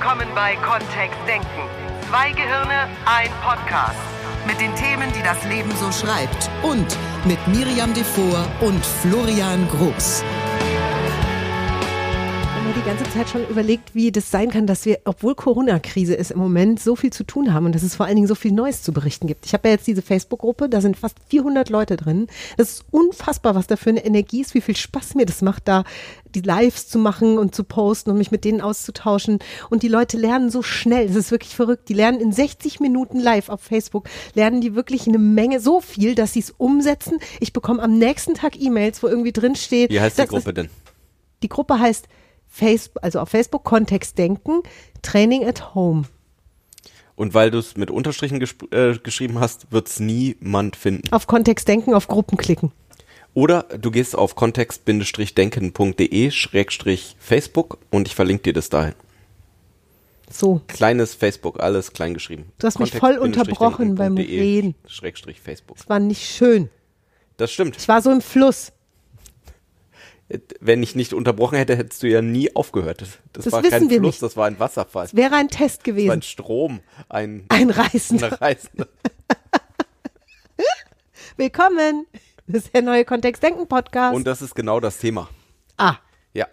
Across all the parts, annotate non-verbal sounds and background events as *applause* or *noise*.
willkommen bei Kontext Denken. Zwei Gehirne, ein Podcast. Mit den Themen, die das Leben so schreibt. Und mit Miriam Devor und Florian Groß mir die ganze Zeit schon überlegt, wie das sein kann, dass wir, obwohl Corona-Krise ist, im Moment so viel zu tun haben und dass es vor allen Dingen so viel Neues zu berichten gibt. Ich habe ja jetzt diese Facebook-Gruppe, da sind fast 400 Leute drin. Das ist unfassbar, was da für eine Energie ist, wie viel Spaß mir das macht, da die Lives zu machen und zu posten und mich mit denen auszutauschen. Und die Leute lernen so schnell. Das ist wirklich verrückt. Die lernen in 60 Minuten live auf Facebook, lernen die wirklich eine Menge, so viel, dass sie es umsetzen. Ich bekomme am nächsten Tag E-Mails, wo irgendwie drin steht. Wie heißt die Gruppe denn? Die Gruppe heißt Facebook, also auf Facebook Kontext denken, Training at Home. Und weil du es mit Unterstrichen äh, geschrieben hast, wird es niemand finden. Auf Kontext denken, auf Gruppen klicken. Oder du gehst auf kontext-denken.de-facebook und ich verlinke dir das dahin. So. Kleines Facebook, alles klein geschrieben. Du hast mich voll unterbrochen beim Reden. Schrägstrich Facebook. Es war nicht schön. Das stimmt. Ich war so im Fluss wenn ich nicht unterbrochen hätte, hättest du ja nie aufgehört. Das, das war kein Fluss, nicht. das war ein Wasserfall. Das wäre ein Test gewesen. Das war ein Strom, ein, ein Reißender. Reißender. *laughs* Willkommen. Das ist der neue Kontext-Denken-Podcast. Und das ist genau das Thema. Ah. Ja.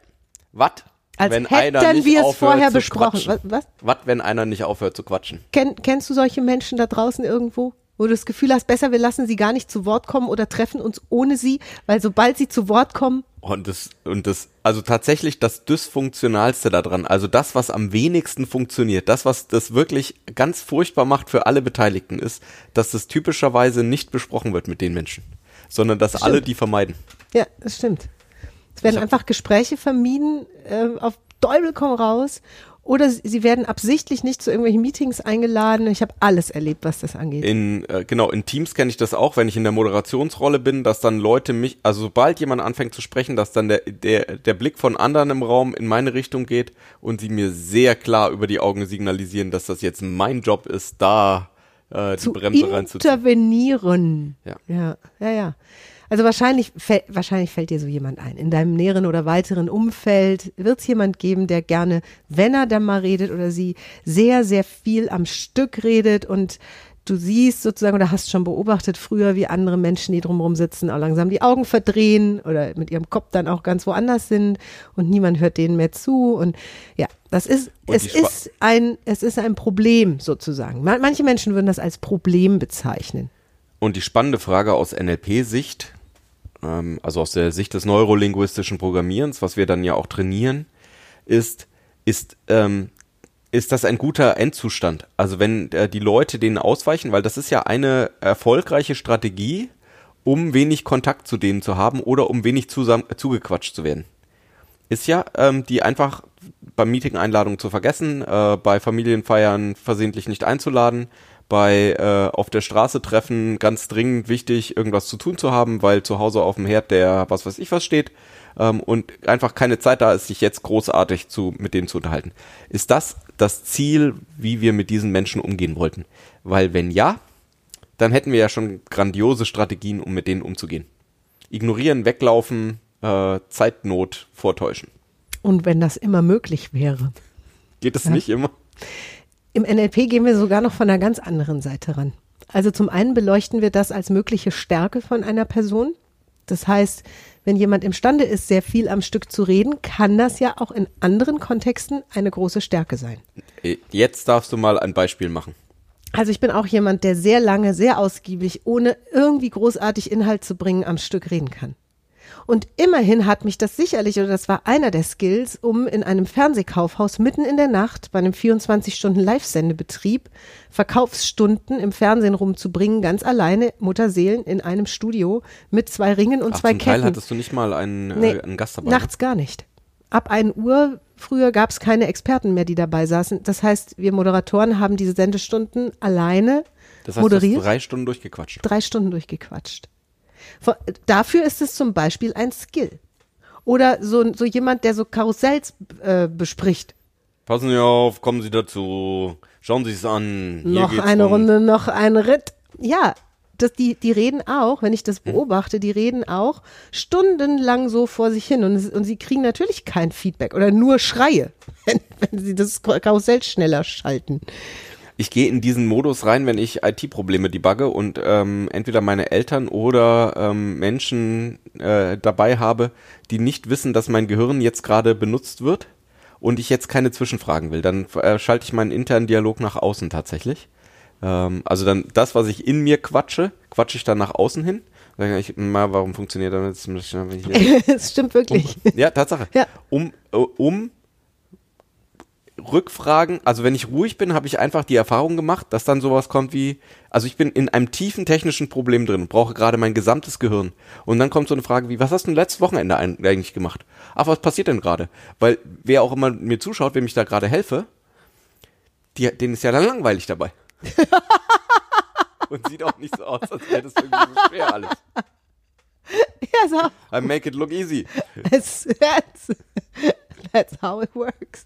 Was? Als wenn hätten einer nicht wir es vorher zu besprochen. Was? Was? Was, wenn einer nicht aufhört zu quatschen? Ken, kennst du solche Menschen da draußen irgendwo? wo du das Gefühl hast, besser wir lassen sie gar nicht zu Wort kommen oder treffen uns ohne sie, weil sobald sie zu Wort kommen. Und das, und das, also tatsächlich das Dysfunktionalste daran, also das, was am wenigsten funktioniert, das, was das wirklich ganz furchtbar macht für alle Beteiligten, ist, dass das typischerweise nicht besprochen wird mit den Menschen, sondern dass alle die vermeiden. Ja, das stimmt. Es werden einfach Gespräche vermieden, äh, auf Teufel komm raus oder sie werden absichtlich nicht zu irgendwelchen Meetings eingeladen. Ich habe alles erlebt, was das angeht. In, äh, genau, in Teams kenne ich das auch, wenn ich in der Moderationsrolle bin, dass dann Leute mich, also sobald jemand anfängt zu sprechen, dass dann der, der, der Blick von anderen im Raum in meine Richtung geht und sie mir sehr klar über die Augen signalisieren, dass das jetzt mein Job ist, da äh, die zu Bremse reinzuziehen. Intervenieren. Ja. Ja, ja, ja. Also wahrscheinlich, wahrscheinlich fällt dir so jemand ein. In deinem näheren oder weiteren Umfeld wird es jemand geben, der gerne, wenn er dann mal redet oder sie sehr, sehr viel am Stück redet und du siehst sozusagen oder hast schon beobachtet früher, wie andere Menschen, die drumherum sitzen, auch langsam die Augen verdrehen oder mit ihrem Kopf dann auch ganz woanders sind und niemand hört denen mehr zu und ja, das ist, es ist ein, es ist ein Problem sozusagen. Manche Menschen würden das als Problem bezeichnen. Und die spannende Frage aus NLP-Sicht, ähm, also aus der Sicht des neurolinguistischen Programmierens, was wir dann ja auch trainieren, ist, ist, ähm, ist das ein guter Endzustand? Also wenn äh, die Leute denen ausweichen, weil das ist ja eine erfolgreiche Strategie, um wenig Kontakt zu denen zu haben oder um wenig zusammen, zugequatscht zu werden. Ist ja, ähm, die einfach beim Meeting-Einladungen zu vergessen, äh, bei Familienfeiern versehentlich nicht einzuladen, bei äh, auf der Straße treffen ganz dringend wichtig, irgendwas zu tun zu haben, weil zu Hause auf dem Herd der was weiß ich was steht ähm, und einfach keine Zeit da ist, sich jetzt großartig zu mit denen zu unterhalten. Ist das das Ziel, wie wir mit diesen Menschen umgehen wollten? Weil wenn ja, dann hätten wir ja schon grandiose Strategien, um mit denen umzugehen. Ignorieren, weglaufen, äh, Zeitnot vortäuschen. Und wenn das immer möglich wäre. Geht es ja. nicht immer? Im NLP gehen wir sogar noch von einer ganz anderen Seite ran. Also zum einen beleuchten wir das als mögliche Stärke von einer Person. Das heißt, wenn jemand imstande ist, sehr viel am Stück zu reden, kann das ja auch in anderen Kontexten eine große Stärke sein. Äh, jetzt darfst du mal ein Beispiel machen. Also ich bin auch jemand, der sehr lange, sehr ausgiebig, ohne irgendwie großartig Inhalt zu bringen, am Stück reden kann. Und immerhin hat mich das sicherlich, oder das war einer der Skills, um in einem Fernsehkaufhaus mitten in der Nacht bei einem 24-Stunden-Live-Sendebetrieb Verkaufsstunden im Fernsehen rumzubringen, ganz alleine, Mutterseelen in einem Studio mit zwei Ringen und Ach, zwei zum Ketten. Teil hattest du nicht mal einen, äh, nee, äh, einen Gast dabei? Nachts gar nicht. Ab 1 Uhr früher gab es keine Experten mehr, die dabei saßen. Das heißt, wir Moderatoren haben diese Sendestunden alleine das heißt, moderiert. Du hast drei Stunden durchgequatscht. Drei Stunden durchgequatscht. Dafür ist es zum Beispiel ein Skill. Oder so, so jemand, der so Karussells äh, bespricht. Passen Sie auf, kommen Sie dazu, schauen Sie es an. Hier noch eine um Runde, noch ein Ritt. Ja, das, die, die reden auch, wenn ich das Mhm. beobachte, die reden auch stundenlang so vor sich hin und, es- und sie kriegen natürlich kein Feedback oder nur Schreie, *laughs* wenn, wenn sie das Karussell schneller schalten. Ich gehe in diesen Modus rein, wenn ich IT-Probleme debugge und ähm, entweder meine Eltern oder ähm, Menschen äh, dabei habe, die nicht wissen, dass mein Gehirn jetzt gerade benutzt wird und ich jetzt keine Zwischenfragen will. Dann äh, schalte ich meinen internen Dialog nach außen tatsächlich. Ähm, also dann das, was ich in mir quatsche, quatsche ich dann nach außen hin. Sag ich, mal, warum funktioniert das? Es *laughs* stimmt wirklich. Ja, Tatsache. Ja. Um, äh, um Rückfragen, also wenn ich ruhig bin, habe ich einfach die Erfahrung gemacht, dass dann sowas kommt wie, also ich bin in einem tiefen technischen Problem drin, brauche gerade mein gesamtes Gehirn. Und dann kommt so eine Frage wie, was hast du denn letztes Wochenende eigentlich gemacht? Ach, was passiert denn gerade? Weil wer auch immer mir zuschaut, wem ich da gerade helfe, die, denen ist ja dann langweilig dabei. *laughs* Und sieht auch nicht so aus, als wäre das irgendwie so schwer alles. Ja, so. I make it look easy. That's, that's, *laughs* *laughs* that's how it works.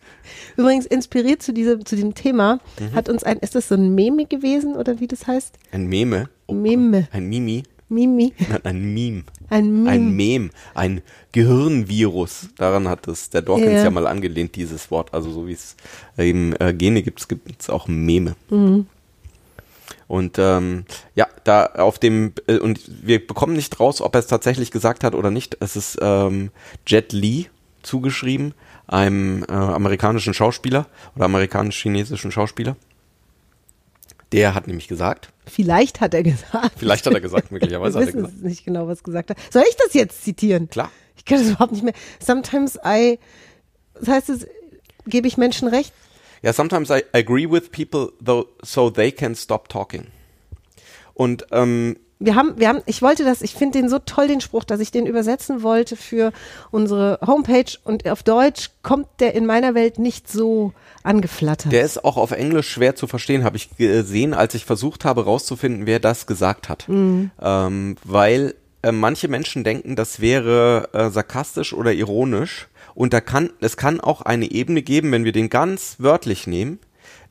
Übrigens, inspiriert zu diesem, zu diesem Thema Mhm. hat uns ein, ist das so ein Meme gewesen oder wie das heißt? Ein Meme. Oh, Meme. Ein Mimi. Mimi. Nein, ein Meme. Ein Meme. Ein Mem, ein Gehirnvirus. Daran hat es der Dawkins Ja. ja. mal angelehnt, dieses Wort. Also so wie es eben äh, Gene gibt, gibt es auch Meme. Mhm. Und ähm, ja, da auf dem äh, und wir bekommen nicht raus, ob er es tatsächlich gesagt hat oder nicht. Es ist ähm, Jet Li zugeschrieben, einem äh, amerikanischen Schauspieler oder amerikanisch-chinesischen Schauspieler. Der hat nämlich gesagt, Vielleicht hat er gesagt. vielleicht hat er gesagt, *laughs* Wir möglicherweise hat er gesagt. es nicht genau, was er gesagt hat. Soll ich das jetzt zitieren? Klar. Ich kann das überhaupt nicht mehr. Sometimes I, das heißt es, gebe ich Menschen recht? Ja, sometimes I agree with people though, so they can stop talking. Und ähm, Wir haben, wir haben, ich wollte das, ich finde den so toll, den Spruch, dass ich den übersetzen wollte für unsere Homepage und auf Deutsch kommt der in meiner Welt nicht so angeflattert. der ist auch auf Englisch schwer zu verstehen, habe ich gesehen, als ich versucht habe rauszufinden, wer das gesagt hat. Ähm, weil äh, manche Menschen denken, das wäre äh, sarkastisch oder ironisch. Und da kann, es kann auch eine Ebene geben, wenn wir den ganz wörtlich nehmen,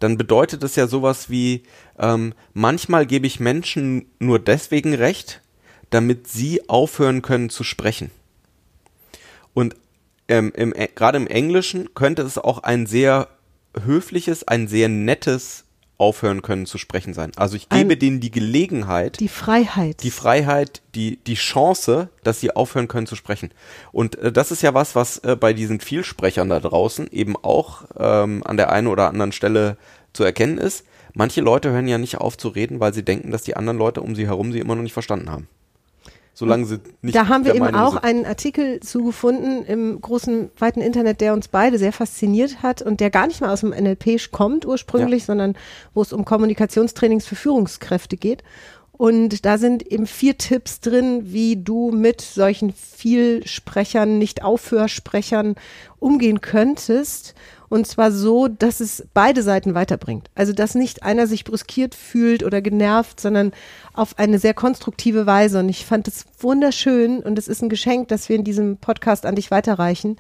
dann bedeutet es ja sowas wie, ähm, manchmal gebe ich Menschen nur deswegen recht, damit sie aufhören können zu sprechen. Und ähm, im, äh, gerade im Englischen könnte es auch ein sehr höfliches, ein sehr nettes Aufhören können zu sprechen sein. Also ich gebe Ein- denen die Gelegenheit, die Freiheit. die Freiheit, die, die Chance, dass sie aufhören können zu sprechen. Und äh, das ist ja was, was äh, bei diesen Vielsprechern da draußen eben auch ähm, an der einen oder anderen Stelle zu erkennen ist. Manche Leute hören ja nicht auf zu reden, weil sie denken, dass die anderen Leute um sie herum sie immer noch nicht verstanden haben. Solange sie nicht da haben wir eben Meinung auch sind. einen Artikel zugefunden im großen, weiten Internet, der uns beide sehr fasziniert hat und der gar nicht mal aus dem NLP kommt ursprünglich, sondern wo es um Kommunikationstrainings für Führungskräfte geht. Und da sind eben vier Tipps drin, wie du mit solchen Vielsprechern, nicht Aufhörsprechern umgehen könntest. Und zwar so, dass es beide Seiten weiterbringt. Also, dass nicht einer sich brüskiert fühlt oder genervt, sondern auf eine sehr konstruktive Weise. Und ich fand es wunderschön und es ist ein Geschenk, dass wir in diesem Podcast an dich weiterreichen,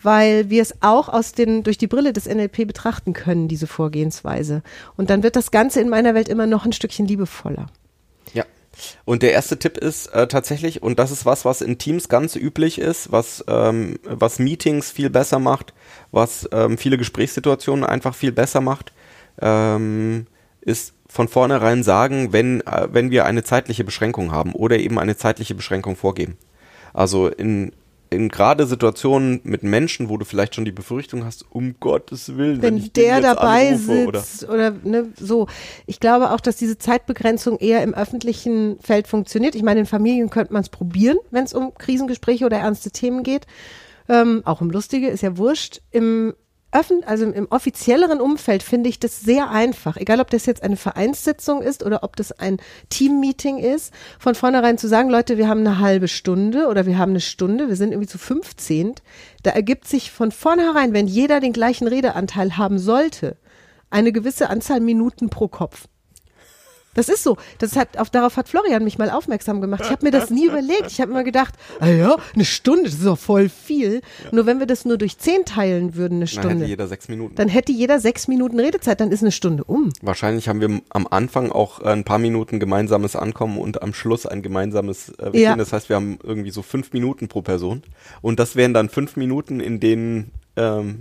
weil wir es auch aus den, durch die Brille des NLP betrachten können, diese Vorgehensweise. Und dann wird das Ganze in meiner Welt immer noch ein Stückchen liebevoller. Und der erste Tipp ist äh, tatsächlich, und das ist was, was in Teams ganz üblich ist, was, ähm, was Meetings viel besser macht, was ähm, viele Gesprächssituationen einfach viel besser macht, ähm, ist von vornherein sagen, wenn, äh, wenn wir eine zeitliche Beschränkung haben oder eben eine zeitliche Beschränkung vorgeben. Also in, in gerade Situationen mit Menschen, wo du vielleicht schon die Befürchtung hast, um Gottes Willen, wenn, wenn der dabei anrufe oder sitzt oder, ne, so. Ich glaube auch, dass diese Zeitbegrenzung eher im öffentlichen Feld funktioniert. Ich meine, in Familien könnte man es probieren, wenn es um Krisengespräche oder ernste Themen geht. Ähm, auch um lustige, ist ja wurscht. Im also im, offizielleren Umfeld finde ich das sehr einfach. Egal, ob das jetzt eine Vereinssitzung ist oder ob das ein Teammeeting ist, von vornherein zu sagen, Leute, wir haben eine halbe Stunde oder wir haben eine Stunde, wir sind irgendwie zu 15. Da ergibt sich von vornherein, wenn jeder den gleichen Redeanteil haben sollte, eine gewisse Anzahl Minuten pro Kopf. Das ist so. Das hat, auf, darauf hat Florian mich mal aufmerksam gemacht. Ich habe mir das nie überlegt. Ich habe immer gedacht, ah ja, eine Stunde, das ist doch voll viel. Nur wenn wir das nur durch zehn teilen würden, eine Dann Stunde, hätte jeder sechs Minuten. dann hätte jeder sechs Minuten Redezeit, dann ist eine Stunde um. Wahrscheinlich haben wir am Anfang auch äh, ein paar Minuten gemeinsames Ankommen und am Schluss ein gemeinsames äh, Weggehen. Ja. Das heißt, wir haben irgendwie so fünf Minuten pro Person. Und das wären dann fünf Minuten, in denen ähm,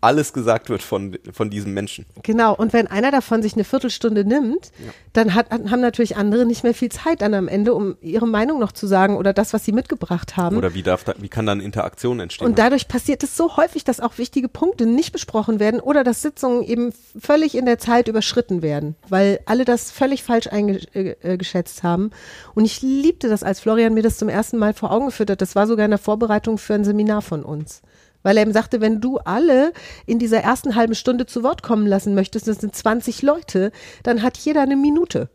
alles gesagt wird von, von diesem Menschen. Genau. Und wenn einer davon sich eine Viertelstunde nimmt, dann hat, haben natürlich andere nicht mehr viel Zeit dann am Ende, um ihre Meinung noch zu sagen oder das, was sie mitgebracht haben. Oder wie, darf da, wie kann dann Interaktion entstehen? Und dadurch passiert es so häufig, dass auch wichtige Punkte nicht besprochen werden oder dass Sitzungen eben völlig in der Zeit überschritten werden, weil alle das völlig falsch eingeschätzt haben. Und ich liebte das, als Florian mir das zum ersten Mal vor Augen geführt hat. Das war sogar in der Vorbereitung für ein Seminar von uns. Weil er ihm sagte, wenn du alle in dieser ersten halben Stunde zu Wort kommen lassen möchtest, das sind 20 Leute, dann hat jeder eine Minute.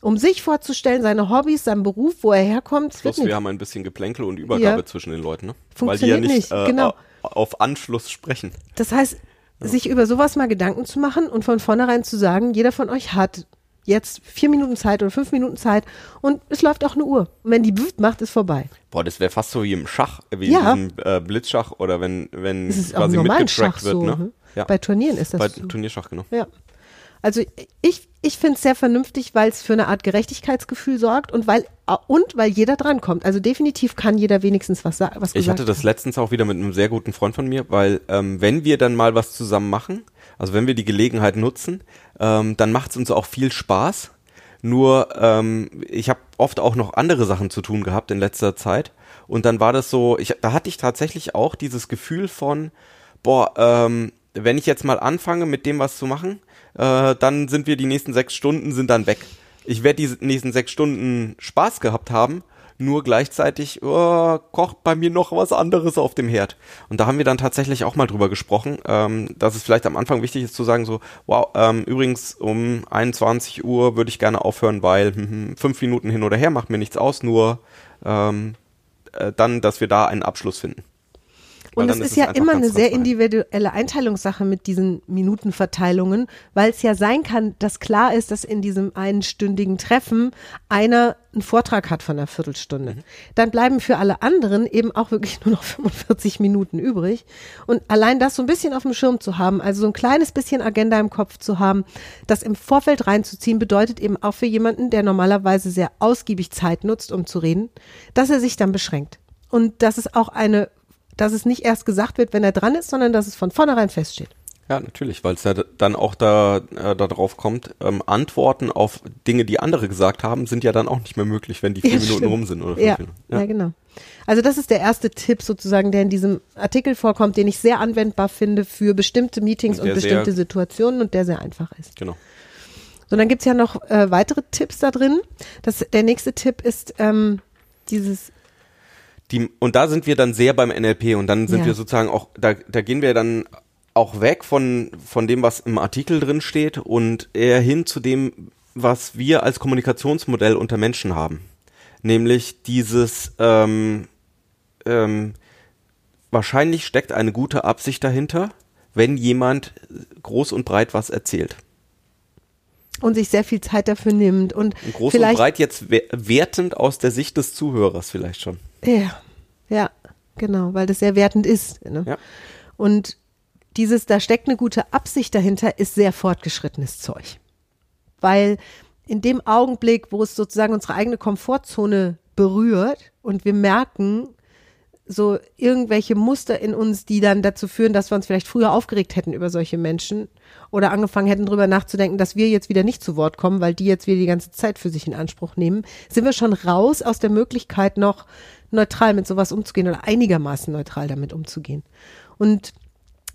Um sich vorzustellen, seine Hobbys, sein Beruf, wo er herkommt, Plus, wir haben ein bisschen Geplänkel und Übergabe Ja. zwischen den Leuten, ne? Weil die Funktioniert ja nicht, nicht, äh, genau. auf Anschluss sprechen. Das heißt, sich über sowas mal Gedanken zu machen und von vornherein zu sagen, jeder von euch hat jetzt vier Minuten Zeit oder fünf Minuten Zeit und es läuft auch eine Uhr. Und wenn die macht, ist vorbei. Boah, das wäre fast so wie im Schach, wie Ja. in diesem äh, Blitzschach oder wenn, wenn Das ist quasi mitgetrackt wird, so. ne? ne? Ja. Bei Turnieren ist das Bei so. Turnierschach, genau. Ja. Also ich, ich finde es sehr vernünftig, weil es für eine Art Gerechtigkeitsgefühl sorgt und weil und weil jeder drankommt. Also definitiv kann jeder wenigstens was, sa- was Ich hatte das haben. letztens auch wieder mit einem sehr guten Freund von mir, weil ähm, wenn wir dann mal was zusammen machen, also wenn wir die Gelegenheit nutzen, ähm, dann macht es uns auch viel Spaß. Nur ähm, ich habe oft auch noch andere Sachen zu tun gehabt in letzter Zeit und dann war das so, ich, da hatte ich tatsächlich auch dieses Gefühl von, boah, ähm, wenn ich jetzt mal anfange mit dem was zu machen, äh, dann sind wir die nächsten sechs Stunden sind dann weg. Ich werde die nächsten sechs Stunden Spaß gehabt haben, nur gleichzeitig oh, kocht bei mir noch was anderes auf dem Herd. Und da haben wir dann tatsächlich auch mal drüber gesprochen, ähm, dass es vielleicht am Anfang wichtig ist zu sagen so, wow, ähm, übrigens um 21 Uhr würde ich gerne aufhören, weil hm, hm, fünf Minuten hin oder her macht mir nichts aus, nur ähm, äh, dann, dass wir da einen Abschluss finden. Und es ist, es ja immer eine sehr individuelle Einteilungssache mit diesen Minutenverteilungen, weil es ja sein kann, dass klar ist, dass in diesem einstündigen Treffen einer einen Vortrag hat von einer Viertelstunde. Dann bleiben für alle anderen eben auch wirklich *laughs* nur noch 45 Minuten übrig. Und allein das so ein bisschen auf dem Schirm zu haben, also so ein kleines bisschen Agenda im Kopf zu haben, das im Vorfeld reinzuziehen, bedeutet eben auch für jemanden, der normalerweise sehr ausgiebig Zeit nutzt, um zu reden, dass er sich dann beschränkt. Und dass es auch eine dass es nicht erst gesagt wird, wenn er dran ist, sondern dass es von vornherein feststeht. Ja, natürlich, weil es ja dann auch da äh, darauf kommt, ähm, Antworten auf Dinge, die andere gesagt haben, sind ja dann auch nicht mehr möglich, wenn die vier Ja, Minuten stimmt. rum sind oder fünf Ja, Minuten. ja. genau. Also das ist der erste Tipp sozusagen, der in diesem Artikel vorkommt, den ich sehr anwendbar finde für bestimmte Meetings Und und, bestimmte sehr- Situationen und der sehr einfach ist. genau. So, dann gibt's ja noch äh, weitere Tipps da drin. Das, der nächste Tipp ist ähm, dieses Die, und da sind wir dann sehr beim NLP und dann sind Ja. wir sozusagen auch, da, da gehen wir dann auch weg von, von dem, was im Artikel drin steht und eher hin zu dem, was wir als Kommunikationsmodell unter Menschen haben. Nämlich dieses, ähm, ähm, wahrscheinlich steckt eine gute Absicht dahinter, wenn jemand groß und breit was erzählt. Und sich sehr viel Zeit dafür nimmt und groß vielleicht und breit jetzt we- wertend aus der Sicht des Zuhörers vielleicht schon. Ja, ja, genau, weil das sehr wertend ist. Ne? Ja. Und dieses, da steckt eine gute Absicht dahinter, ist sehr fortgeschrittenes Zeug. Weil in dem Augenblick, wo es sozusagen unsere eigene Komfortzone berührt und wir merken, so irgendwelche Muster in uns, die dann dazu führen, dass wir uns vielleicht früher aufgeregt hätten über solche Menschen oder angefangen hätten drüber nachzudenken, dass wir jetzt wieder nicht zu Wort kommen, weil die jetzt wieder die ganze Zeit für sich in Anspruch nehmen, sind wir schon raus aus der Möglichkeit noch neutral mit sowas umzugehen oder einigermaßen neutral damit umzugehen. Und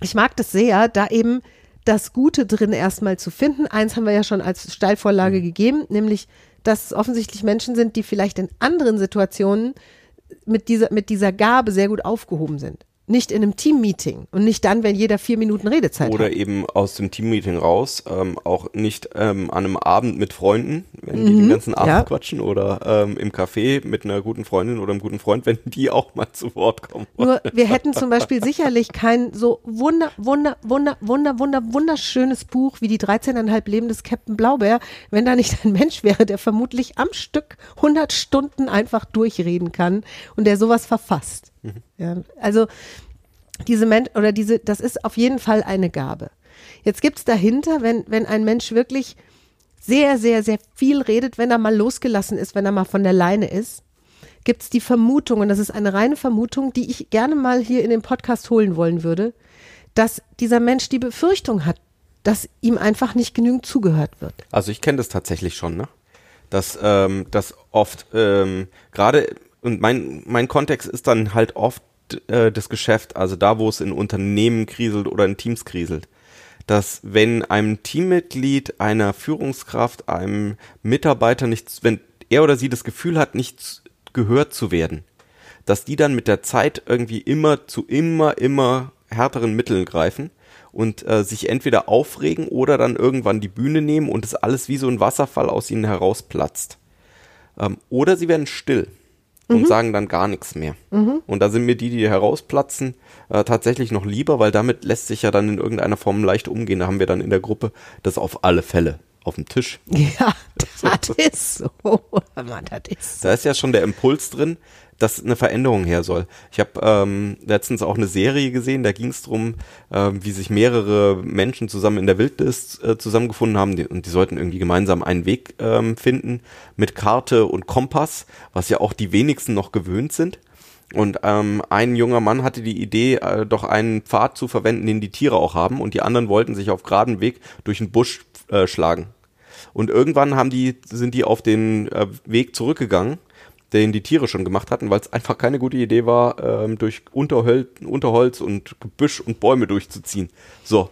ich mag das sehr, da eben das Gute drin erstmal zu finden. Eins haben wir ja schon als Steilvorlage gegeben, nämlich, dass es offensichtlich Menschen sind, die vielleicht in anderen Situationen mit dieser, mit dieser Gabe sehr gut aufgehoben sind. Nicht in einem Teammeeting und nicht dann, wenn jeder vier Minuten Redezeit Oder hat. eben aus dem Teammeeting raus, ähm, auch nicht ähm, an einem Abend mit Freunden, wenn die den ganzen Abend Mhm. ja. quatschen oder ähm, im Café mit einer guten Freundin oder einem guten Freund, *laughs* wenn die auch mal zu Wort kommen. Nur wir hätten zum Beispiel sicherlich kein so wunder, wunder, wunder, wunder, wunder, wunderschönes Buch wie die 13,5 Leben des Captain Blaubeer, wenn da nicht ein Mensch wäre, der vermutlich am Stück 100 Stunden einfach durchreden kann und der sowas verfasst. Ja, also diese Mensch oder diese, das ist auf jeden Fall eine Gabe. Jetzt gibt's dahinter, wenn, wenn ein Mensch wirklich sehr, sehr, sehr viel redet, wenn er mal losgelassen ist, wenn er mal von der Leine ist, gibt's die Vermutung, und das ist eine reine Vermutung, die ich gerne mal hier in den Podcast holen wollen würde, dass dieser Mensch die Befürchtung hat, dass ihm einfach nicht genügend zugehört wird. Also ich kenne das tatsächlich schon, ne? Dass ähm, das oft ähm, gerade und mein mein Kontext ist dann halt oft äh, das Geschäft, also da, wo es in Unternehmen kriselt oder in Teams kriselt, dass wenn einem Teammitglied, einer Führungskraft, einem Mitarbeiter nichts, wenn er oder sie das Gefühl hat, nicht gehört zu werden, dass die dann mit der Zeit irgendwie immer zu immer, immer härteren Mitteln greifen und äh, sich entweder aufregen oder dann irgendwann die Bühne nehmen und es alles wie so ein Wasserfall aus ihnen herausplatzt. Ähm, oder sie werden still und sagen dann gar nichts mehr. Und da sind mir die, die herausplatzen, äh, tatsächlich noch lieber, weil damit lässt sich ja dann in irgendeiner Form leicht umgehen. Da haben wir dann in der Gruppe das auf alle Fälle auf dem Tisch. Ja, *laughs* das ist so. *laughs* Mann, das ist so. Da ist ja schon der Impuls drin, dass eine Veränderung her soll. Ich habe ähm, letztens auch eine Serie gesehen, da ging es darum, ähm, wie sich mehrere Menschen zusammen in der Wildnis äh, zusammengefunden haben die, und die sollten irgendwie gemeinsam einen Weg ähm, finden mit Karte und Kompass, was ja auch die wenigsten noch gewöhnt sind. Und ähm, ein junger Mann hatte die Idee, äh, doch einen Pfad zu verwenden, den die Tiere auch haben, und die anderen wollten sich auf geraden Weg durch den Busch äh, schlagen. Und irgendwann haben die, sind die auf den äh, Weg zurückgegangen, den die Tiere schon gemacht hatten, weil es einfach keine gute Idee war, ähm, durch Unterhöl Unterholz und Gebüsch und Bäume durchzuziehen. So.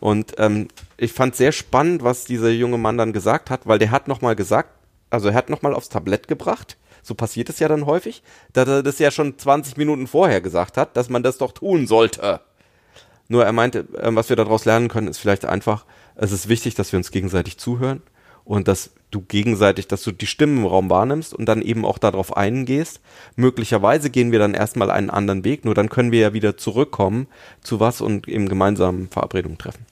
Und ähm, ich fand sehr spannend, was dieser junge Mann dann gesagt hat, weil der hat nochmal gesagt, also er hat nochmal aufs Tablett gebracht, so passiert es ja dann häufig, dass er das ja schon 20 Minuten vorher gesagt hat, dass man das doch tun sollte. Nur er meinte, ähm, was wir daraus lernen können, ist vielleicht einfach, es ist wichtig, dass wir uns gegenseitig zuhören und dass du gegenseitig, dass du die Stimmen im Raum wahrnimmst und dann eben auch darauf eingehst. Möglicherweise gehen wir dann erstmal einen anderen Weg, nur dann können wir ja wieder zurückkommen zu was und eben gemeinsam Verabredungen treffen.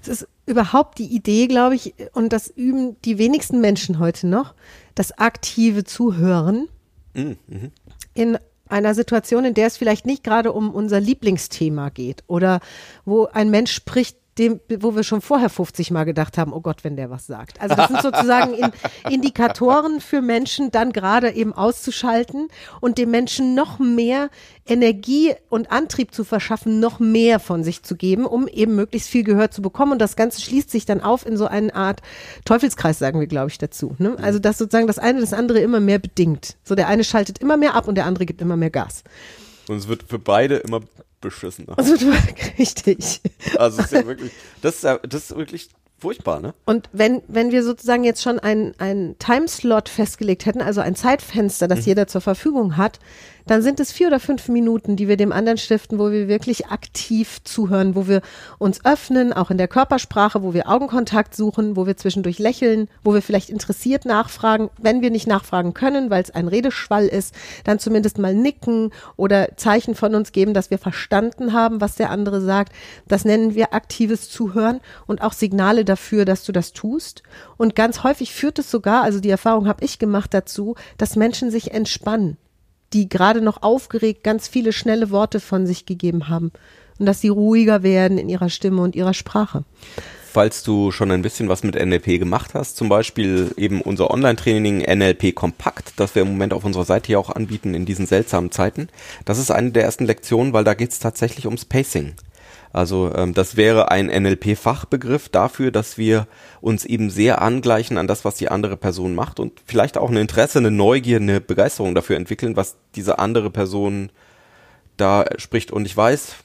Es ist überhaupt die Idee, glaube ich, und das üben die wenigsten Menschen heute noch, das aktive Zuhören Mhm, mhm. in einer Situation, in der es vielleicht nicht gerade um unser Lieblingsthema geht oder wo ein Mensch spricht, dem, wo wir schon vorher 50 Mal gedacht haben, oh Gott, wenn der was sagt. Also das sind sozusagen in, *laughs* Indikatoren für Menschen, dann gerade eben auszuschalten und dem Menschen noch mehr Energie und Antrieb zu verschaffen, noch mehr von sich zu geben, um eben möglichst viel Gehör zu bekommen. Und das Ganze schließt sich dann auf in so eine Art Teufelskreis, sagen wir, glaube ich, dazu. Ne? Also dass sozusagen das eine das andere immer mehr bedingt. So der eine schaltet immer mehr ab und der andere gibt immer mehr Gas. Und es wird für beide immer beschissener. *laughs* Also richtig. Also es ist ja wirklich, das ist ja, das ist wirklich furchtbar, ne? Und wenn, wenn wir sozusagen jetzt schon einen, einen Timeslot festgelegt hätten, also ein Zeitfenster, das jeder zur Verfügung hat, dann sind es vier oder fünf Minuten, die wir dem anderen stiften, wo wir wirklich aktiv zuhören, wo wir uns öffnen, auch in der Körpersprache, wo wir Augenkontakt suchen, wo wir zwischendurch lächeln, wo wir vielleicht interessiert nachfragen. Wenn wir nicht nachfragen können, weil es ein Redeschwall ist, dann zumindest mal nicken oder Zeichen von uns geben, dass wir verstanden haben, was der andere sagt. Das nennen wir aktives Zuhören und auch Signale dafür, dass du das tust. Und ganz häufig führt es sogar, also die Erfahrung habe ich gemacht dazu, dass Menschen sich entspannen die gerade noch aufgeregt ganz viele schnelle Worte von sich gegeben haben und dass sie ruhiger werden in ihrer Stimme und ihrer Sprache. Falls du schon ein bisschen was mit NLP gemacht hast, zum Beispiel eben unser Online-Training NLP Kompakt, das wir im Moment auf unserer Seite ja auch anbieten in diesen seltsamen Zeiten, das ist eine der ersten Lektionen, weil da geht es tatsächlich ums Pacing. Also ähm, das wäre ein NLP-Fachbegriff dafür, dass wir uns eben sehr angleichen an das, was die andere Person macht und vielleicht auch ein Interesse, eine Neugier, eine Begeisterung dafür entwickeln, was diese andere Person da spricht. Und ich weiß,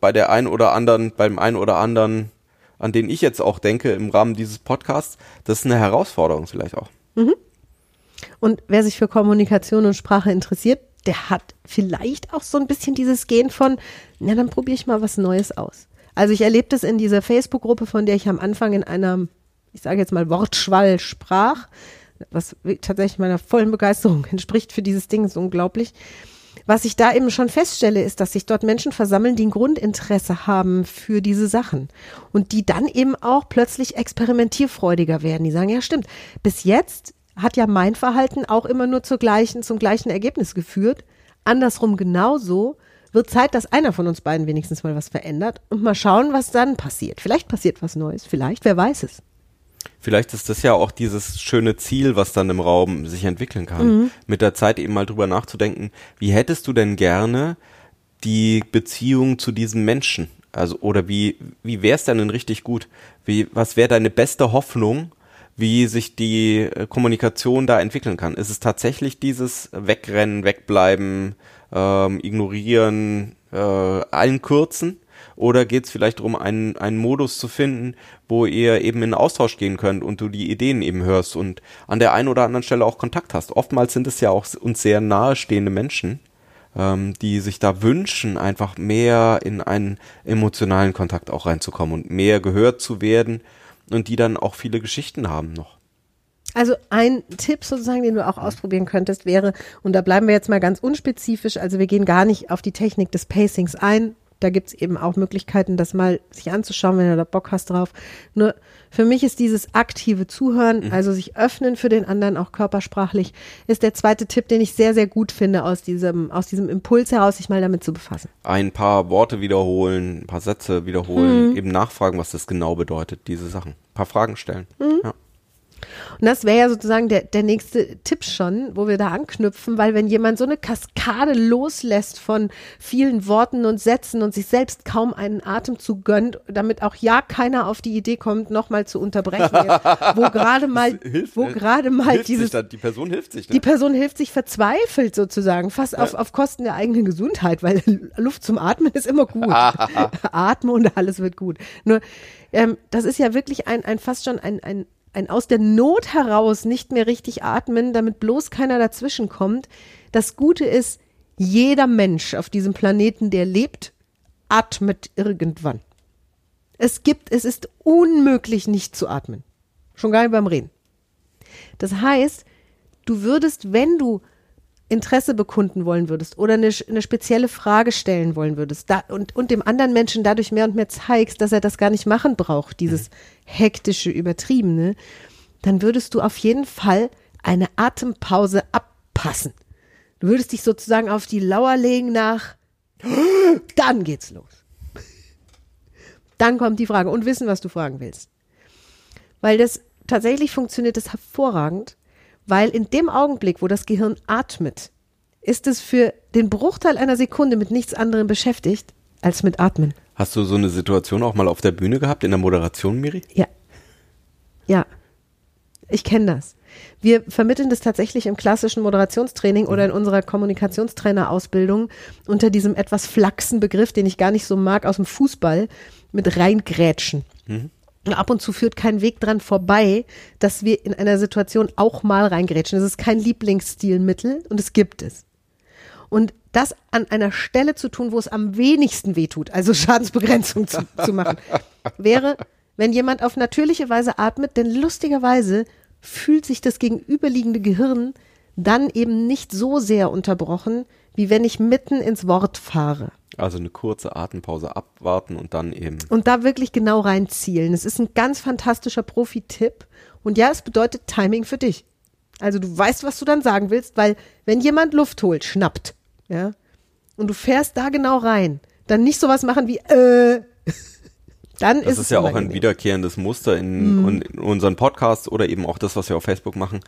bei der einen oder anderen, beim einen oder anderen, an den ich jetzt auch denke im Rahmen dieses Podcasts, das ist eine Herausforderung vielleicht auch. Und wer sich für Kommunikation und Sprache interessiert, der hat vielleicht auch so ein bisschen dieses Gen von, na, dann probiere ich mal was Neues aus. Also ich erlebe das in dieser Facebook-Gruppe, von der ich am Anfang in einer, ich sage jetzt mal, Wortschwall sprach, was tatsächlich meiner vollen Begeisterung *laughs* entspricht für dieses Ding, ist unglaublich. Was ich da eben schon feststelle, ist, dass sich dort Menschen versammeln, die ein Grundinteresse haben für diese Sachen und die dann eben auch plötzlich experimentierfreudiger werden. Die sagen, ja stimmt, bis jetzt hat ja mein Verhalten auch immer nur zur gleichen, zum gleichen Ergebnis geführt. Andersrum genauso wird Zeit, dass einer von uns beiden wenigstens mal was verändert und mal schauen, was dann passiert. Vielleicht passiert was Neues, vielleicht, wer weiß es. Vielleicht ist das ja auch dieses schöne Ziel, was dann im Raum sich entwickeln kann. Mhm. Mit der Zeit eben mal drüber nachzudenken, wie hättest du denn gerne die Beziehung zu diesem Menschen? Also, oder wie, wie wär's denn denn richtig gut? Wie, was wäre deine beste Hoffnung, wie sich die äh, Kommunikation da entwickeln kann. Ist es tatsächlich dieses Wegrennen, Wegbleiben, ähm, Ignorieren, äh, allen Kürzen? Oder geht es vielleicht darum, einen, einen Modus zu finden, wo ihr eben in Austausch gehen könnt und du die Ideen eben hörst und an der einen oder anderen Stelle auch Kontakt hast? Oftmals sind es ja auch uns sehr nahestehende Menschen, ähm, die sich da wünschen, einfach mehr in einen emotionalen Kontakt auch reinzukommen und mehr gehört zu werden und die dann auch viele Geschichten haben noch. Also ein Tipp sozusagen, den du auch ausprobieren könntest, wäre, und da bleiben wir jetzt mal ganz unspezifisch, also wir gehen gar nicht auf die Technik des Pacings ein, da gibt es eben auch Möglichkeiten, das mal sich anzuschauen, wenn du da Bock hast drauf. Nur für mich ist dieses aktive Zuhören, mhm. also sich öffnen für den anderen, auch körpersprachlich, ist der zweite Tipp, den ich sehr, sehr gut finde, aus diesem, aus diesem Impuls heraus, sich mal damit zu befassen. Ein paar Worte wiederholen, ein paar Sätze wiederholen, mhm. eben nachfragen, was das genau bedeutet, diese Sachen. Ein paar Fragen stellen. Mhm. Ja. Und das wäre ja sozusagen der, der nächste Tipp schon, wo wir da anknüpfen, weil wenn jemand so eine Kaskade loslässt von vielen Worten und Sätzen und sich selbst kaum einen Atemzug gönnt, damit auch ja keiner auf die Idee kommt, nochmal zu unterbrechen, wo *laughs* gerade mal, hilft, wo gerade mal dieses, dann, die Person hilft sich, ne? die Person hilft sich verzweifelt sozusagen, fast ja. auf, auf Kosten der eigenen Gesundheit, weil *laughs* Luft zum Atmen ist immer gut. *laughs* Atme und alles wird gut. Nur, ähm, das ist ja wirklich ein, ein fast schon ein, ein ein aus der Not heraus nicht mehr richtig atmen, damit bloß keiner dazwischen kommt. Das Gute ist, jeder Mensch auf diesem Planeten, der lebt, atmet irgendwann. Es gibt, es ist unmöglich, nicht zu atmen. Schon gar nicht beim Reden. Das heißt, du würdest, wenn du Interesse bekunden wollen würdest oder eine, eine spezielle Frage stellen wollen würdest da, und, und dem anderen Menschen dadurch mehr und mehr zeigst, dass er das gar nicht machen braucht, dieses hektische, übertriebene, dann würdest du auf jeden Fall eine Atempause abpassen. Du würdest dich sozusagen auf die Lauer legen nach, dann geht's los. Dann kommt die Frage und wissen, was du fragen willst. Weil das tatsächlich funktioniert das hervorragend, weil in dem Augenblick, wo das Gehirn atmet, ist es für den Bruchteil einer Sekunde mit nichts anderem beschäftigt als mit Atmen. Hast du so eine Situation auch mal auf der Bühne gehabt, in der Moderation, Miri? Ja. Ja. Ich kenne das. Wir vermitteln das tatsächlich im klassischen Moderationstraining oder in mhm. unserer Kommunikationstrainerausbildung unter diesem etwas flachsen Begriff, den ich gar nicht so mag, aus dem Fußball, mit reingrätschen. Mhm ab und zu führt kein Weg dran vorbei, dass wir in einer Situation auch mal reingrätschen. Das ist kein Lieblingsstilmittel und es gibt es. Und das an einer Stelle zu tun, wo es am wenigsten wehtut, also *laughs* Schadensbegrenzung zu, zu machen, wäre, wenn jemand auf natürliche Weise atmet, denn lustigerweise fühlt sich das gegenüberliegende Gehirn dann eben nicht so sehr unterbrochen, wie wenn ich mitten ins Wort fahre. Also eine kurze Atempause abwarten und dann eben. Und da wirklich genau reinzielen. Es ist ein ganz fantastischer Profi-Tipp. Und ja, es bedeutet Timing für dich. Also du weißt, was du dann sagen willst, weil wenn jemand Luft holt, schnappt, ja, und du fährst da genau rein, dann nicht sowas machen wie, äh, dann das ist, ist ja auch ein wiederkehrendes Muster in, mm. in unseren Podcasts oder eben auch das, was wir auf Facebook machen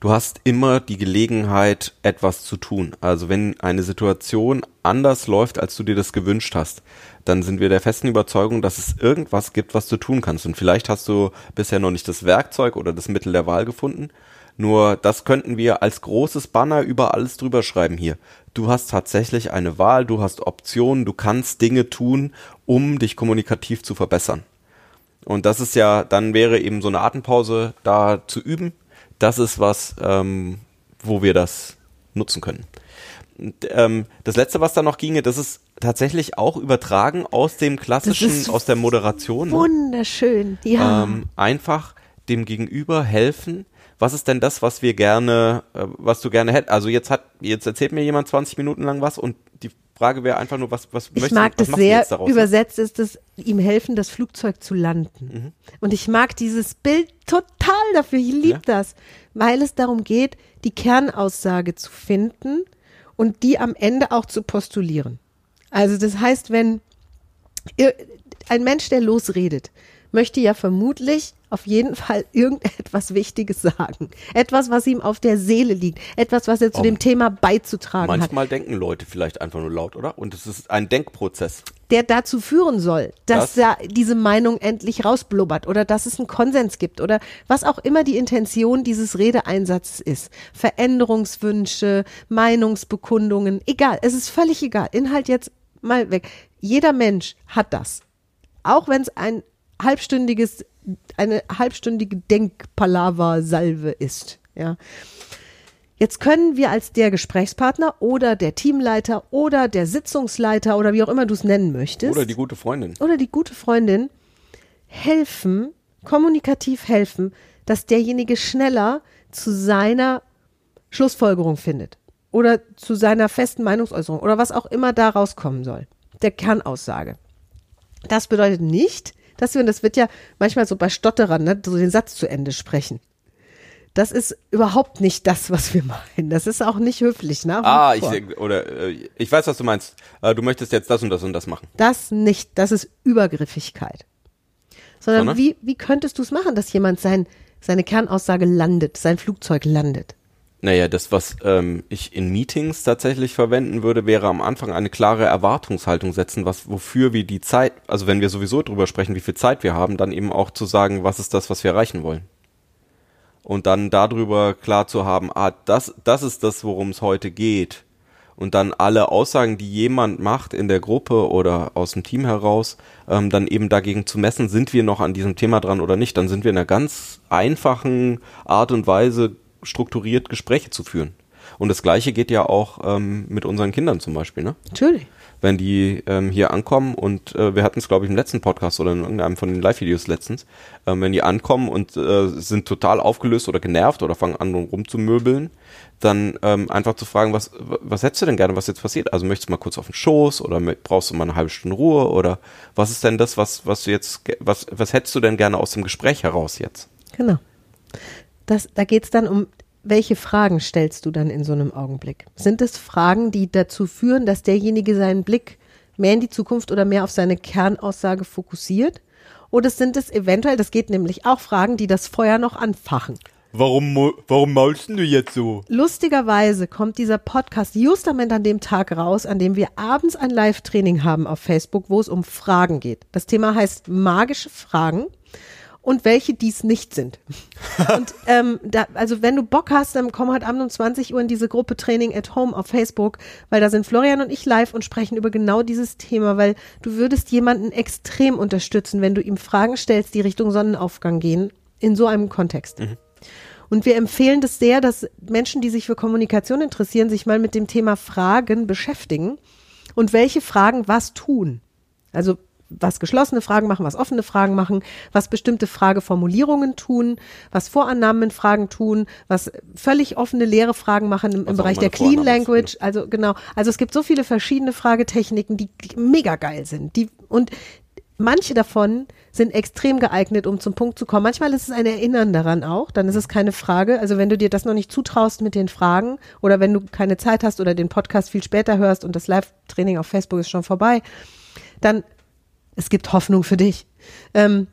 du hast immer die Gelegenheit, etwas zu tun. Also wenn eine Situation anders läuft, als du dir das gewünscht hast, dann sind wir der festen Überzeugung, dass es irgendwas gibt, was du tun kannst. Und vielleicht hast du bisher noch nicht das Werkzeug oder das Mittel der Wahl gefunden. Nur das könnten wir als großes Banner über alles drüber schreiben hier. Du hast tatsächlich eine Wahl, du hast Optionen, du kannst Dinge tun, um dich kommunikativ zu verbessern. Und das ist ja, dann wäre eben so eine Atempause da zu üben, das ist was, ähm, wo wir das nutzen können. Und, ähm, das letzte, was da noch ginge, das ist tatsächlich auch übertragen aus dem klassischen, aus der Moderation. Ne? Wunderschön, ja. ähm, einfach dem Gegenüber helfen. Was ist denn das, was wir gerne, äh, was du gerne hättest? Also jetzt hat, jetzt erzählt mir jemand 20 Minuten lang was und die Frage wäre einfach nur, was, was ich möchtest mag was das sehr, daraus? übersetzt ist es, ihm helfen, das Flugzeug zu landen. Mhm. Und ich mag dieses Bild total dafür, ich liebe Ja. das, weil es darum geht, die Kernaussage zu finden und die am Ende auch zu postulieren. Also das heißt, wenn ein Mensch, der losredet, möchte ja vermutlich auf jeden *laughs* Fall irgendetwas Wichtiges sagen. Etwas, was ihm auf der Seele liegt. Etwas, was er zu Oh. dem Thema beizutragen hat. Manchmal denken Leute vielleicht einfach nur laut, oder? Und es ist ein Denkprozess. der dazu führen soll, dass Das- da diese Meinung endlich rausblubbert oder dass es einen Konsens gibt oder was auch immer die Intention dieses Redeeinsatzes ist. Veränderungswünsche, Meinungsbekundungen, egal, es ist völlig egal. Inhalt jetzt mal weg. Jeder Mensch hat das. Auch wenn es ein halbstündiges, eine halbstündige Denkpalaver-Salve ist. Ja. Jetzt können wir als der Gesprächspartner oder der Teamleiter oder der Sitzungsleiter oder wie auch immer du es nennen möchtest Oder die gute Freundin. oder die gute Freundin helfen, kommunikativ helfen, dass derjenige schneller zu seiner Schlussfolgerung findet oder zu seiner festen Meinungsäußerung oder was auch immer da rauskommen soll. Der Kernaussage. Das bedeutet nicht, dass wir, und das wird ja manchmal so bei Stotterern, ne, so den Satz zu Ende sprechen. Das ist überhaupt nicht das, was wir meinen. Das ist auch nicht höflich, ne? Ah, ich, Vor. oder äh, ich weiß, was du meinst. Äh, du möchtest jetzt das und das und das machen. Das nicht, das ist Übergriffigkeit. Sondern Sondern? wie, wie könntest du es machen, dass jemand sein, seine Kernaussage landet, sein Flugzeug landet? Naja, das, was ähm, ich in Meetings tatsächlich verwenden würde, wäre am Anfang eine klare Erwartungshaltung setzen, was wofür wir die Zeit, also wenn wir sowieso drüber sprechen, wie viel Zeit wir haben, dann eben auch zu sagen, was ist das, was wir erreichen wollen. Und dann darüber klar zu haben, ah, das, das ist das, worum es heute geht. Und dann alle Aussagen, die jemand macht in der Gruppe oder aus dem Team heraus, ähm, dann eben dagegen zu messen, sind wir noch an diesem Thema dran oder nicht. Dann sind wir in einer ganz einfachen Art und Weise strukturiert Gespräche zu führen. Und das Gleiche geht ja auch ähm, mit unseren Kindern zum Beispiel. Ne? Natürlich. wenn die ähm, hier ankommen und äh, wir hatten es, glaube ich, im letzten Podcast oder in irgendeinem von den Live-Videos letztens, ähm, wenn die ankommen und äh, sind total aufgelöst oder genervt oder fangen an rumzumöbeln, dann ähm, einfach zu fragen, was, was hättest du denn gerne, was jetzt passiert? Also möchtest du mal kurz auf den Schoß oder brauchst du mal eine halbe Stunde Ruhe oder was ist denn das, was, was du jetzt, was, was hättest du denn gerne aus dem Gespräch heraus jetzt? Genau. Das, da geht es dann um, welche Fragen stellst du dann in so einem Augenblick? Sind es Fragen, die dazu führen, dass derjenige seinen Blick mehr in die Zukunft oder mehr auf seine Kernaussage fokussiert? Oder sind es eventuell, das geht nämlich auch Fragen, die das Feuer noch anfachen? Warum, warum maulst du jetzt so? Lustigerweise kommt dieser Podcast justament an dem Tag raus, an dem wir abends ein Live-Training haben auf Facebook, wo es um Fragen geht. Das Thema heißt magische Fragen und welche dies nicht sind. *laughs* und ähm, da, also wenn du Bock hast, dann komm heute Abend um 20 Uhr in diese Gruppe Training at Home auf Facebook, weil da sind Florian und ich live und sprechen über genau dieses Thema, weil du würdest jemanden extrem unterstützen, wenn du ihm Fragen stellst, die Richtung Sonnenaufgang gehen, in so einem Kontext. Und wir empfehlen das sehr, dass Menschen, die sich für Kommunikation interessieren, sich mal mit dem Thema Fragen beschäftigen und welche Fragen was tun. Also was geschlossene Fragen machen, was offene Fragen machen, was bestimmte Frageformulierungen tun, was Vorannahmen in Fragen tun, was völlig offene leere Fragen machen im, im Bereich der Clean Language. Also genau, also es gibt so viele verschiedene Fragetechniken, die, die mega geil sind. Die und manche davon sind extrem geeignet, um zum Punkt zu kommen. Manchmal ist es ein Erinnern daran auch, dann ist es keine Frage. Also wenn du dir das noch nicht zutraust mit den Fragen oder wenn du keine Zeit hast oder den Podcast viel später hörst und das Live-Training auf Facebook ist schon vorbei, dann es gibt Hoffnung für dich. Ähm,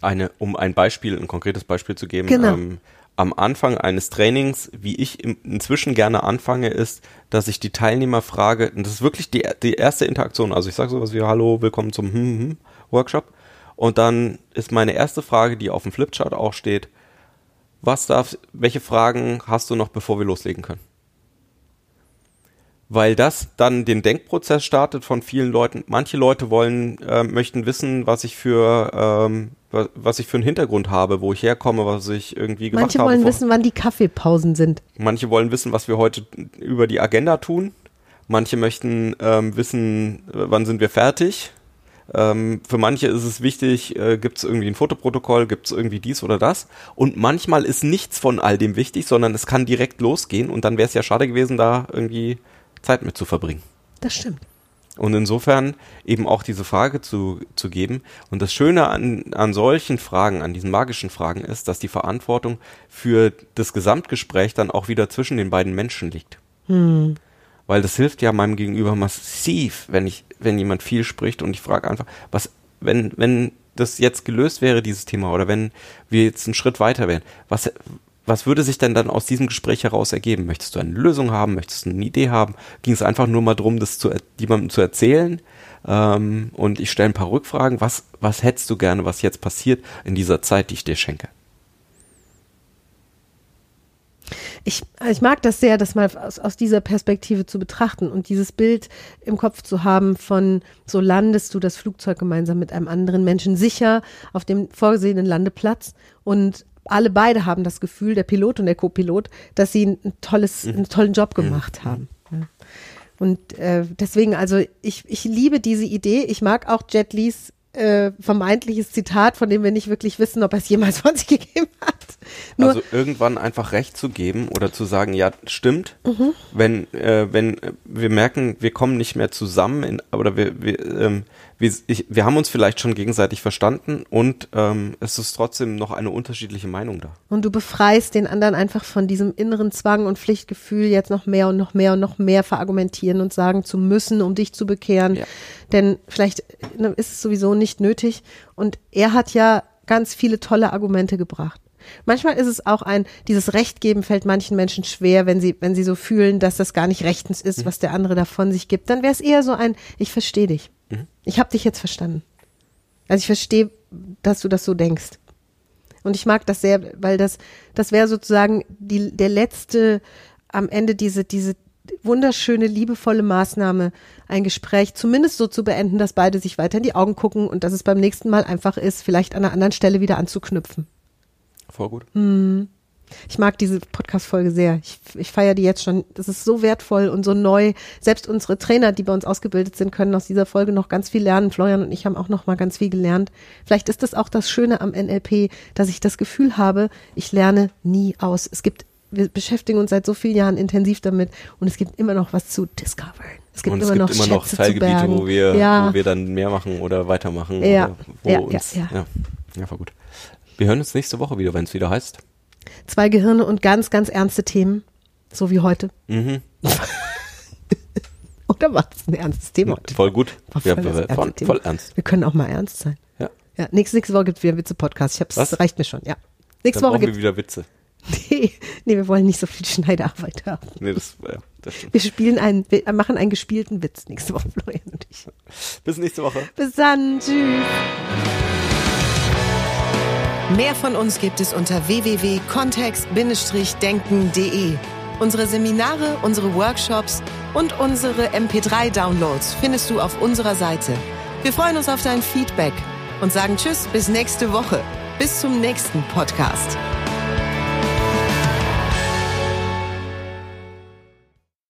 eine, um ein Beispiel, ein konkretes Beispiel zu geben, Genau. ähm, am Anfang eines Trainings, wie ich inzwischen gerne anfange, ist, dass ich die Teilnehmer frage, und das ist wirklich die, die erste Interaktion, also ich sage sowas wie Hallo, willkommen zum hm, hm, Workshop und dann ist meine erste Frage, die auf dem Flipchart auch steht, was darf, welche Fragen hast du noch, bevor wir loslegen können? Weil das dann den Denkprozess startet von vielen Leuten. Manche Leute wollen, äh, möchten wissen, was ich für, ähm, was, was ich für einen Hintergrund habe, wo ich herkomme, was ich irgendwie gemacht manche habe. wollen vor- wissen, wann die Kaffeepausen sind. Manche wollen wissen, was wir heute über die Agenda tun. Manche möchten ähm, wissen, äh, wann sind wir fertig. Ähm, für manche ist es wichtig, äh, gibt es irgendwie ein Fotoprotokoll, gibt es irgendwie dies oder das. Und manchmal ist nichts von all dem wichtig, sondern es kann direkt losgehen und dann wäre es ja schade gewesen, da irgendwie Zeit mit zu verbringen. Das stimmt. Und insofern eben auch diese Frage zu, zu geben. Und das Schöne an, an solchen Fragen, an diesen magischen Fragen ist, dass die Verantwortung für das Gesamtgespräch dann auch wieder zwischen den beiden Menschen liegt. Hm. Weil das hilft ja meinem Gegenüber massiv, wenn ich, wenn jemand viel spricht und ich frage einfach, was, wenn, wenn das jetzt gelöst wäre, dieses Thema, oder wenn wir jetzt einen Schritt weiter wären, was, was würde sich denn dann aus diesem Gespräch heraus ergeben? Möchtest du eine Lösung haben? Möchtest du eine Idee haben? Ging es einfach nur mal darum, das zu, jemandem zu erzählen? Ähm, und ich stelle ein paar Rückfragen. Was, was hättest du gerne, was jetzt passiert in dieser Zeit, die ich dir schenke? Ich, ich mag das sehr, das mal aus, aus dieser Perspektive zu betrachten und dieses Bild im Kopf zu haben von, so landest du das Flugzeug gemeinsam mit einem anderen Menschen sicher auf dem vorgesehenen Landeplatz und alle beide haben das Gefühl, der Pilot und der Co-Pilot, dass sie ein tolles, Mhm. einen tollen Job gemacht haben. Und äh, deswegen, also ich, ich liebe diese Idee. Ich mag auch Jet Lees äh, vermeintliches Zitat, von dem wir nicht wirklich wissen, ob er es jemals *laughs* von sich gegeben hat. Nur, also irgendwann einfach Recht zu geben oder zu sagen, ja, stimmt, Mhm. wenn, äh, wenn äh, wir merken, wir kommen nicht mehr zusammen in, oder wir, wir, ähm, wir, ich, wir haben uns vielleicht schon gegenseitig verstanden und ähm, es ist trotzdem noch eine unterschiedliche Meinung da. und du befreist den anderen einfach von diesem inneren Zwang und Pflichtgefühl, jetzt noch mehr und noch mehr und noch mehr verargumentieren und sagen zu müssen, um dich zu bekehren. Ja. Denn vielleicht ne, ist es sowieso nicht nötig. Und er hat ja ganz viele tolle Argumente gebracht. Manchmal ist es auch ein, dieses Recht geben fällt manchen Menschen schwer, wenn sie, wenn sie so fühlen, dass das gar nicht rechtens ist, was der andere davon sich gibt. Dann wäre es eher so ein, ich verstehe dich. Ich habe dich jetzt verstanden. Also ich verstehe, dass du das so denkst. Und ich mag das sehr, weil das, das wäre sozusagen die, der letzte, am Ende diese, diese wunderschöne, liebevolle Maßnahme, ein Gespräch zumindest so zu beenden, dass beide sich weiter in die Augen gucken und dass es beim nächsten Mal einfach ist, vielleicht an einer anderen Stelle wieder anzuknüpfen. Voll gut. Ich mag diese Podcast-Folge sehr. Ich, ich feiere die jetzt schon. Das ist so wertvoll und so neu. Selbst unsere Trainer, die bei uns ausgebildet sind, können aus dieser Folge noch ganz viel lernen. Florian und ich haben auch noch mal ganz viel gelernt. Vielleicht ist das auch das Schöne am NLP, dass ich das Gefühl habe, ich lerne nie aus. Es gibt, wir beschäftigen uns seit so vielen Jahren intensiv damit und es gibt immer noch was zu discovern. Es gibt und es immer gibt noch immer noch Schätze Teilgebiete, wo wir, ja. wo wir dann mehr machen oder weitermachen. Ja. Oder wo Ja, ja, uns, ja. ja. ja, war gut. Wir hören uns nächste Woche wieder, wenn es wieder heißt. Zwei Gehirne und ganz, ganz ernste Themen, so wie heute. Mhm. *laughs* Oder war das ein ernstes Thema heute? Voll gut. War Ja, voll ernste waren Thema. voll ernst. Wir können auch mal ernst sein. Ja. Ja, nächste, nächste Woche gibt es wieder Witze-Podcast. Ich hab's, Was? reicht mir schon, ja. Nächste Dann Woche brauchen wir gibt wieder Witze. *laughs* nee, nee, wir wollen nicht so viel Schneidearbeit haben. Nee, das, ja, das stimmt. Wir spielen einen, wir machen einen gespielten Witz nächste Woche, Florian und ich. Bis nächste Woche. Bis dann, tschüss. Mehr von uns gibt es unter www.kontext-denken.de. Unsere Seminare, unsere Workshops und unsere MP3-Downloads findest du auf unserer Seite. Wir freuen uns auf dein Feedback und sagen Tschüss bis nächste Woche. Bis zum nächsten Podcast.